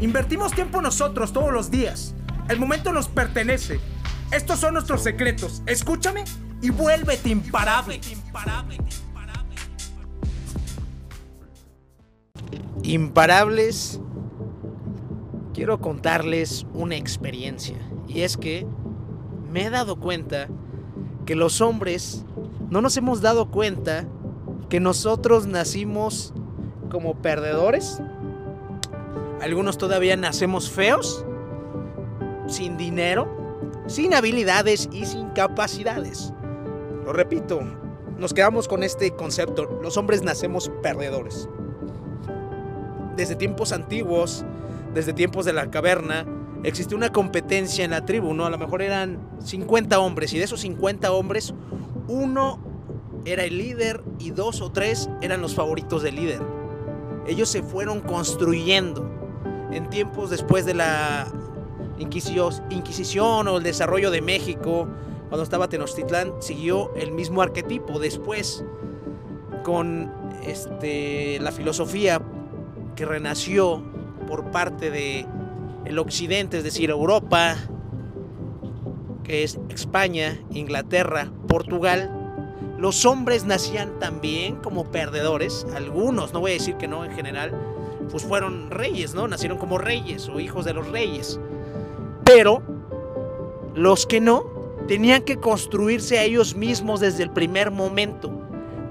Invertimos tiempo nosotros todos los días. El momento nos pertenece. Estos son nuestros secretos. Escúchame y vuélvete imparable. Imparables, quiero contarles una experiencia. Y es que me he dado cuenta que los hombres no nos hemos dado cuenta que nosotros nacimos como perdedores. Algunos todavía nacemos feos, sin dinero, sin habilidades y sin capacidades. Lo repito, nos quedamos con este concepto. Los hombres nacemos perdedores. Desde tiempos antiguos, desde tiempos de la caverna, existió una competencia en la tribu, ¿no? A lo mejor eran 50 hombres y de esos 50 hombres, uno era el líder y dos o tres eran los favoritos del líder. Ellos se fueron construyendo en tiempos después de la Inquisición o el desarrollo de México, cuando estaba Tenochtitlán, siguió el mismo arquetipo. Después, con este, la filosofía que renació por parte de occidente, es decir, Europa, que es España, Inglaterra, Portugal, los hombres nacían también como perdedores, algunos, no voy a decir que no en general, pues fueron reyes, ¿no? Nacieron como reyes o hijos de los reyes. Pero los que no, tenían que construirse a ellos mismos desde el primer momento.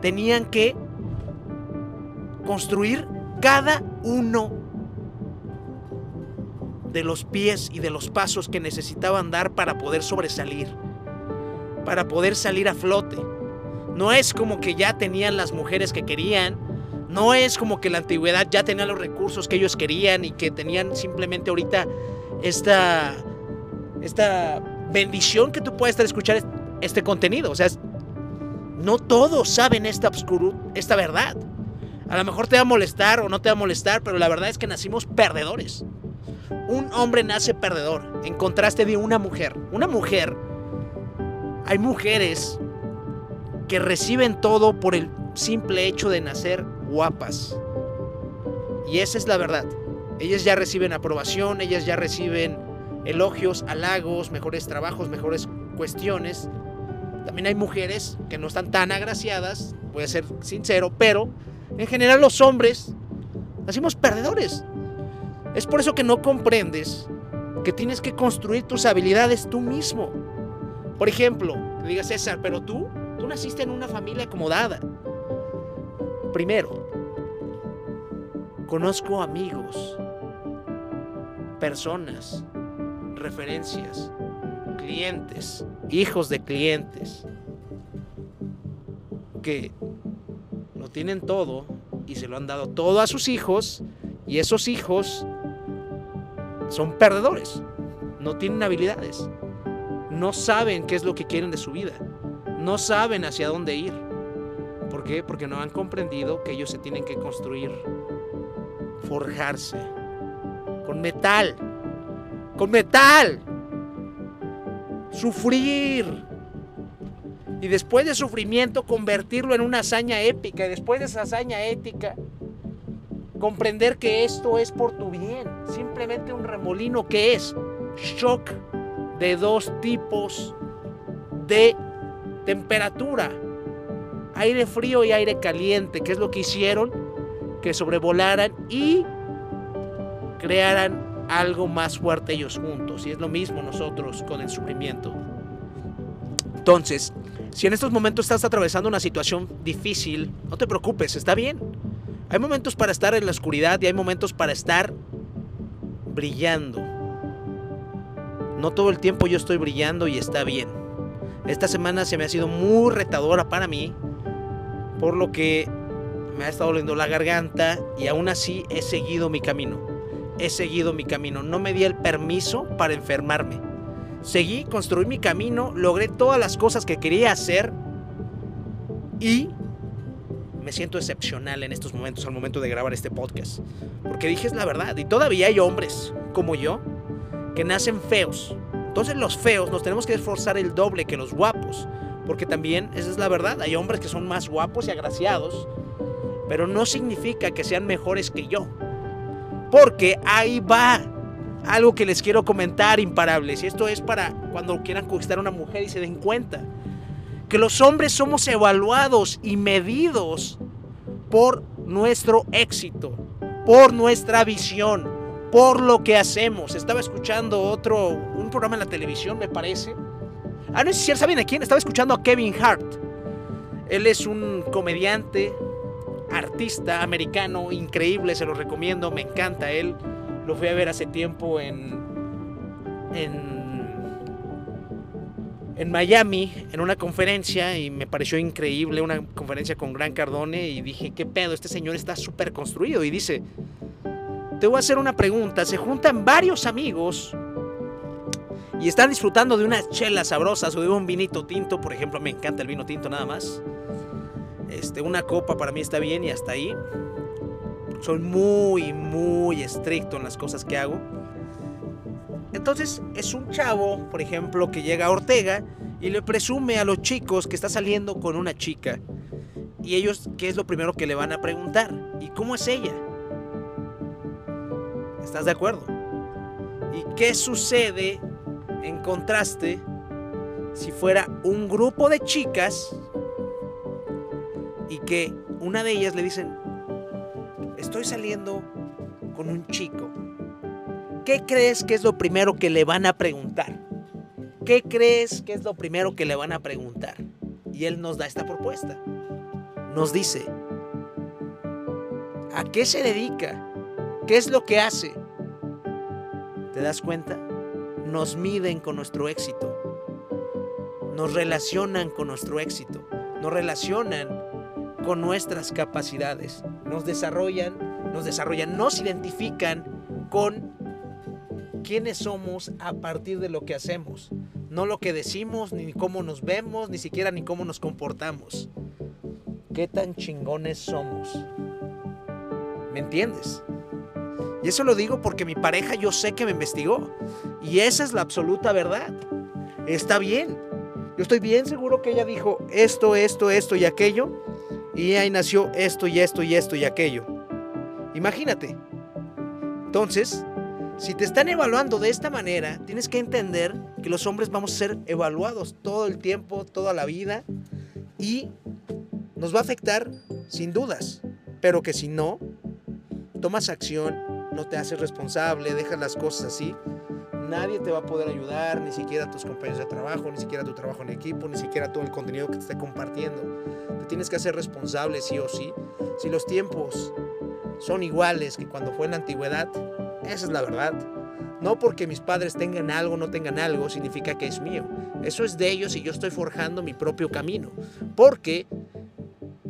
Tenían que construir cada uno de los pies y de los pasos que necesitaban dar para poder sobresalir, para poder salir a flote. No es como que ya tenían las mujeres que querían, no es como que la antigüedad ya tenía los recursos que ellos querían y que tenían simplemente ahorita esta, esta bendición que tú puedes estar escuchar este contenido. O sea, no todos saben esta obscuro, esta verdad. A lo mejor te va a molestar o no te va a molestar, pero la verdad es que nacimos perdedores. Un hombre nace perdedor, en contraste de una mujer. Una mujer, hay mujeres que reciben todo por el simple hecho de nacer guapas. Y esa es la verdad. Ellas ya reciben aprobación, ellas ya reciben elogios, halagos, mejores trabajos, mejores cuestiones. También hay mujeres que no están tan agraciadas, voy a ser sincero, pero en general los hombres nacimos perdedores. Es por eso que no comprendes que tienes que construir tus habilidades tú mismo. Por ejemplo, te diga César, pero tú naciste en una familia acomodada. Primero, conozco amigos, personas, referencias, clientes, hijos de clientes, que lo tienen todo y se lo han dado todo a sus hijos y esos hijos son perdedores, no tienen habilidades, no saben qué es lo que quieren de su vida, no saben hacia dónde ir. ¿Por qué? Porque no han comprendido que ellos se tienen que construir, forjarse, con metal, con metal, sufrir. Y después de sufrimiento convertirlo en una hazaña épica. Y después de esa hazaña ética, comprender que esto es por tu bien. Simplemente un remolino que es shock de dos tipos de temperatura. Aire frío y aire caliente, que es lo que hicieron que sobrevolaran y crearan algo más fuerte ellos juntos. Y es lo mismo nosotros con el sufrimiento. Entonces, si en estos momentos estás atravesando una situación difícil, no te preocupes, está bien. Hay momentos para estar en la oscuridad y hay momentos para estar brillando. No todo el tiempo yo estoy brillando y está bien. Esta semana se me ha sido muy retadora para mí, por lo que me ha estado doliendo la garganta y aún así he seguido mi camino. he seguido mi camino. No me di el permiso para enfermarme. Seguí, construí mi camino, logré todas las cosas que quería hacer y me siento excepcional en estos momentos al momento de grabar este podcast. Porque dije la verdad. Y todavía hay hombres como yo que nacen feos. Entonces los feos nos tenemos que esforzar el doble que los guapos. Porque también, esa es la verdad, hay hombres que son más guapos y agraciados. Pero no significa que sean mejores que yo. Porque ahí va algo que les quiero comentar, imparables. Y esto es para cuando quieran conquistar a una mujer y se den cuenta. Que los hombres somos evaluados y medidos por nuestro éxito, por nuestra visión, por lo que hacemos. Estaba escuchando otro, un programa en la televisión, me parece. Ah, no sé si saben a quién. Estaba escuchando a Kevin Hart. Él es un comediante, artista americano increíble, se lo recomiendo, me encanta él. Lo fui a ver hace tiempo en en en Miami en una conferencia y me pareció increíble una conferencia con Gran Cardone y dije, "¿Qué pedo? Este señor está súper construido." Y dice, "Te voy a hacer una pregunta, se juntan varios amigos y están disfrutando de unas chelas sabrosas o de un vinito tinto, por ejemplo, me encanta el vino tinto nada más." Este, una copa para mí está bien y hasta ahí. Soy muy, muy estricto en las cosas que hago. Entonces es un chavo, por ejemplo, que llega a Ortega y le presume a los chicos que está saliendo con una chica. Y ellos, ¿qué es lo primero que le van a preguntar? ¿Y cómo es ella? ¿Estás de acuerdo? ¿Y qué sucede en contraste si fuera un grupo de chicas y que una de ellas le dicen, estoy saliendo con un chico. ¿Qué crees que es lo primero que le van a preguntar? ¿Qué crees que es lo primero que le van a preguntar? Y él nos da esta propuesta. Nos dice, ¿a qué se dedica? ¿Qué es lo que hace? ¿Te das cuenta? Nos miden con nuestro éxito. Nos relacionan con nuestro éxito. Nos relacionan con nuestras capacidades. Nos desarrollan, nos desarrollan, nos identifican con quiénes somos a partir de lo que hacemos. No lo que decimos, ni cómo nos vemos, ni siquiera ni cómo nos comportamos. ¿Qué tan chingones somos? ¿Me entiendes? Y eso lo digo porque mi pareja yo sé que me investigó. Y esa es la absoluta verdad. Está bien. Yo estoy bien seguro que ella dijo esto, esto, esto y aquello y ahí nació esto y esto y esto y aquello. Imagínate. Entonces, si te están evaluando de esta manera, tienes que entender que los hombres vamos a ser evaluados todo el tiempo, toda la vida, y nos va a afectar sin dudas, pero que si no, tomas acción, no te haces responsable, dejas las cosas así, nadie te va a poder ayudar, ni siquiera tus compañeros de trabajo, ni siquiera tu trabajo en equipo, ni siquiera todo el contenido que te esté compartiendo. Te tienes que hacer responsable sí o sí. Si los tiempos son iguales que cuando fue en la antigüedad, esa es la verdad. No porque mis padres tengan algo no tengan algo significa que es mío. Eso es de ellos y yo estoy forjando mi propio camino. Porque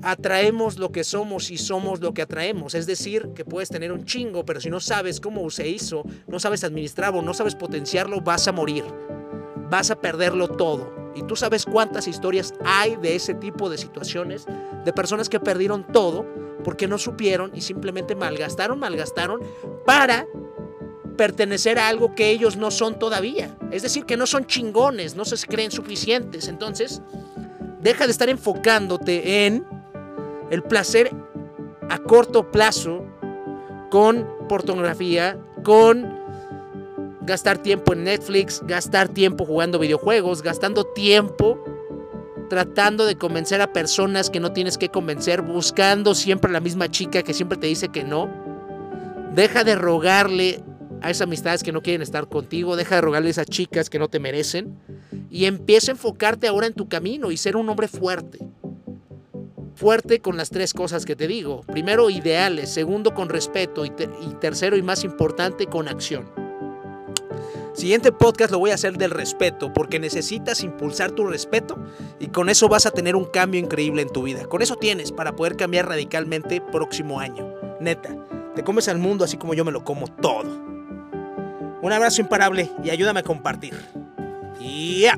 atraemos lo que somos y somos lo que atraemos. Es decir, que puedes tener un chingo, pero si no sabes cómo se hizo, no sabes administrarlo, no sabes potenciarlo, vas a morir. Vas a perderlo todo. Y tú sabes cuántas historias hay de ese tipo de situaciones, de personas que perdieron todo porque no supieron y simplemente malgastaron, malgastaron para pertenecer a algo que ellos no son todavía. Es decir, que no son chingones, no se creen suficientes. Entonces, deja de estar enfocándote en el placer a corto plazo con pornografía, con gastar tiempo en Netflix, gastar tiempo jugando videojuegos, gastando tiempo tratando de convencer a personas que no tienes que convencer, buscando siempre a la misma chica que siempre te dice que no. Deja de rogarle a esas amistades que no quieren estar contigo, deja de rogarle a esas chicas que no te merecen y empieza a enfocarte ahora en tu camino y ser un hombre fuerte fuerte con las tres cosas que te digo. Primero, ideales. Segundo, con respeto. Y, tercero y más importante, con acción. Siguiente podcast lo voy a hacer del respeto, porque necesitas impulsar tu respeto y con eso vas a tener un cambio increíble en tu vida. Con eso tienes para poder cambiar radicalmente próximo año. Neta. Te comes al mundo así como yo me lo como todo. Un abrazo imparable y ayúdame a compartir. ¡Ya!